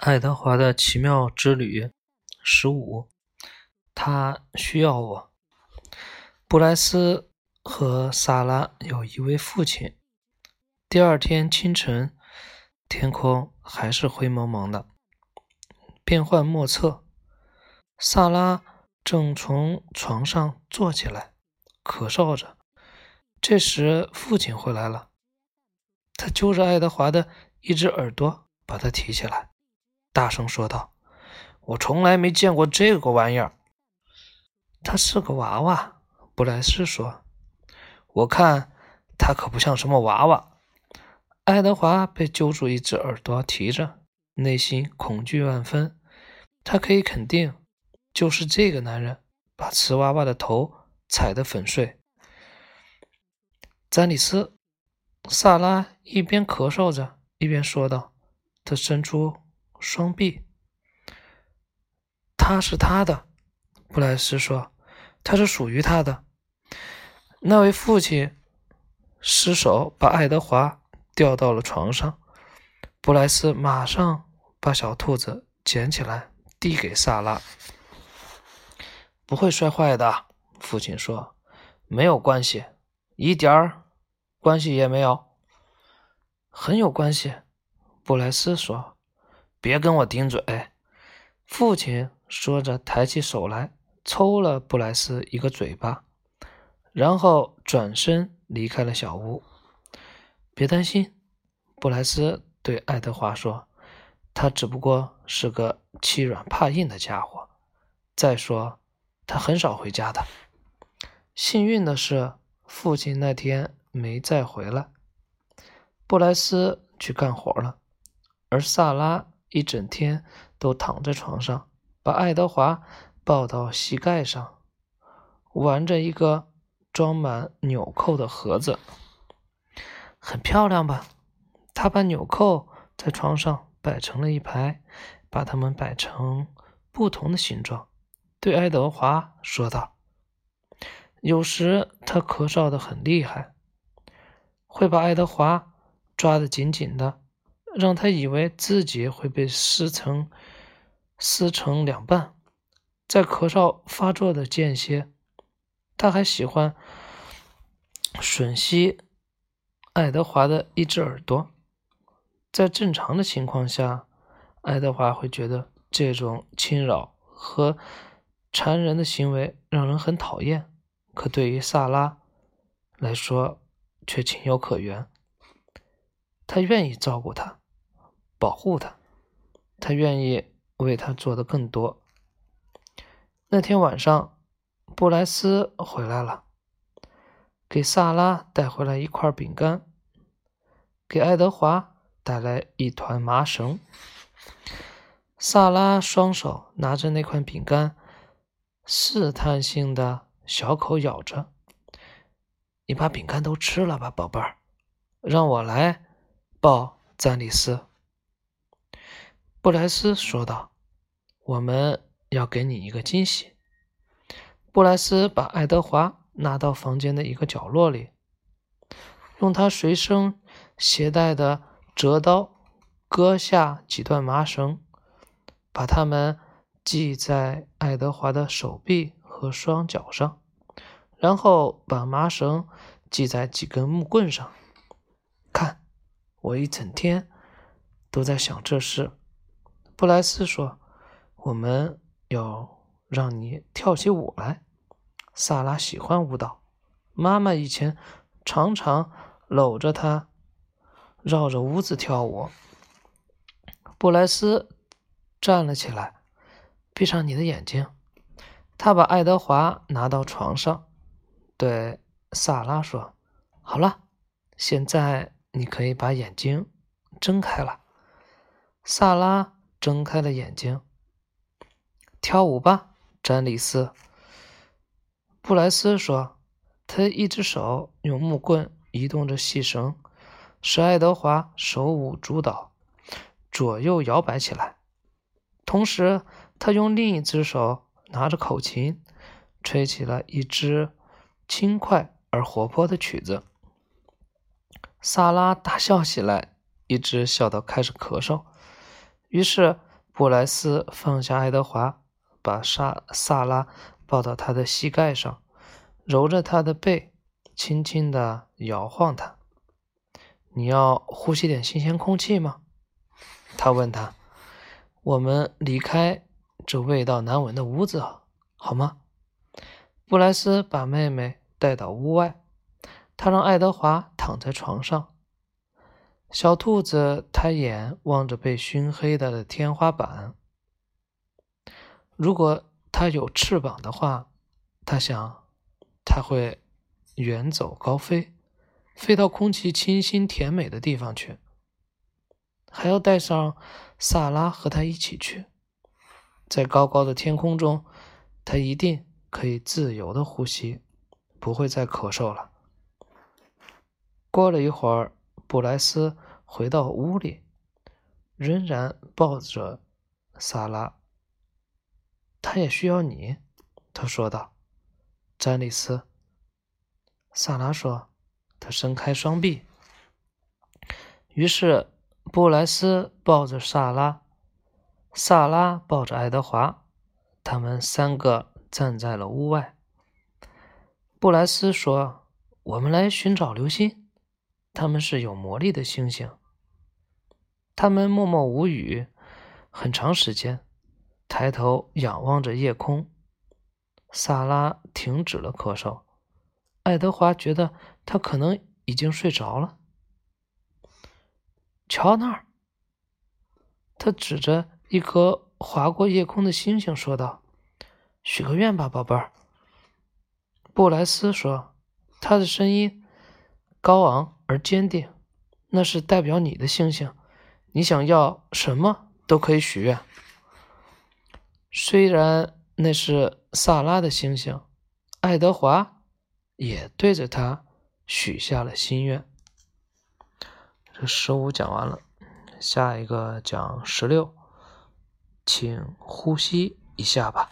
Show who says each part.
Speaker 1: 爱德华的奇妙之旅十五，他需要我。布莱斯和萨拉有一位父亲。第二天清晨，天空还是灰蒙蒙的，变幻莫测。萨拉正从床上坐起来，咳嗽着。这时，父亲回来了，他揪着爱德华的一只耳朵，把他提起来。大声说道：“我从来没见过这个玩意儿。”他是个娃娃，布莱斯说：“我看他可不像什么娃娃。”爱德华被揪住一只耳朵提着，内心恐惧万分。他可以肯定，就是这个男人把瓷娃娃的头踩得粉碎。詹里斯·萨拉一边咳嗽着，一边说道：“他伸出。”双臂，他是他的，布莱斯说：“他是属于他的。”那位父亲失手把爱德华吊到了床上，布莱斯马上把小兔子捡起来递给萨拉。“不会摔坏的。”父亲说，“没有关系，一点儿关系也没有。”“很有关系。”布莱斯说。别跟我顶嘴！”父亲说着，抬起手来抽了布莱斯一个嘴巴，然后转身离开了小屋。别担心，布莱斯对爱德华说：“他只不过是个欺软怕硬的家伙。再说，他很少回家的。幸运的是，父亲那天没再回来。布莱斯去干活了，而萨拉……”一整天都躺在床上，把爱德华抱到膝盖上，玩着一个装满纽扣的盒子，很漂亮吧？他把纽扣在床上摆成了一排，把它们摆成不同的形状，对爱德华说道：“有时他咳嗽的很厉害，会把爱德华抓得紧紧的。”让他以为自己会被撕成撕成两半。在咳嗽发作的间歇，他还喜欢吮吸爱德华的一只耳朵。在正常的情况下，爱德华会觉得这种侵扰和缠人的行为让人很讨厌，可对于萨拉来说却情有可原。他愿意照顾他。保护他，他愿意为他做的更多。那天晚上，布莱斯回来了，给萨拉带回来一块饼干，给爱德华带来一团麻绳。萨拉双手拿着那块饼干，试探性的小口咬着。你把饼干都吃了吧，宝贝儿，让我来抱詹里斯。布莱斯说道：“我们要给你一个惊喜。”布莱斯把爱德华拿到房间的一个角落里，用他随身携带的折刀割下几段麻绳，把它们系在爱德华的手臂和双脚上，然后把麻绳系在几根木棍上。看，我一整天都在想这事。布莱斯说：“我们要让你跳起舞来。”萨拉喜欢舞蹈，妈妈以前常常搂着她，绕着屋子跳舞。布莱斯站了起来，闭上你的眼睛。他把爱德华拿到床上，对萨拉说：“好了，现在你可以把眼睛睁开了。”萨拉。睁开了眼睛，跳舞吧，詹里斯。布莱斯说：“他一只手用木棍移动着细绳，使爱德华手舞足蹈，左右摇摆起来。同时，他用另一只手拿着口琴，吹起了一支轻快而活泼的曲子。”萨拉大笑起来，一直笑到开始咳嗽。于是布莱斯放下爱德华，把萨萨拉抱到他的膝盖上，揉着他的背，轻轻地摇晃他。你要呼吸点新鲜空气吗？他问他。我们离开这味道难闻的屋子，好吗？布莱斯把妹妹带到屋外，他让爱德华躺在床上。小兔子抬眼望着被熏黑的天花板。如果它有翅膀的话，它想，它会远走高飞，飞到空气清新甜美的地方去。还要带上萨拉和他一起去，在高高的天空中，他一定可以自由的呼吸，不会再咳嗽了。过了一会儿，布莱斯回到屋里，仍然抱着萨拉。他也需要你，他说道。詹丽斯，萨拉说。他伸开双臂，于是。布莱斯抱着萨拉，萨拉抱着爱德华，他们三个站在了屋外。布莱斯说：“我们来寻找流星，他们是有魔力的星星。”他们默默无语很长时间，抬头仰望着夜空。萨拉停止了咳嗽，爱德华觉得他可能已经睡着了。瞧那儿，他指着一颗划过夜空的星星说道：“许个愿吧，宝贝儿。”布莱斯说，他的声音高昂而坚定。那是代表你的星星，你想要什么都可以许愿。虽然那是萨拉的星星，爱德华也对着他许下了心愿。这十五讲完了，下一个讲十六，请呼吸一下吧。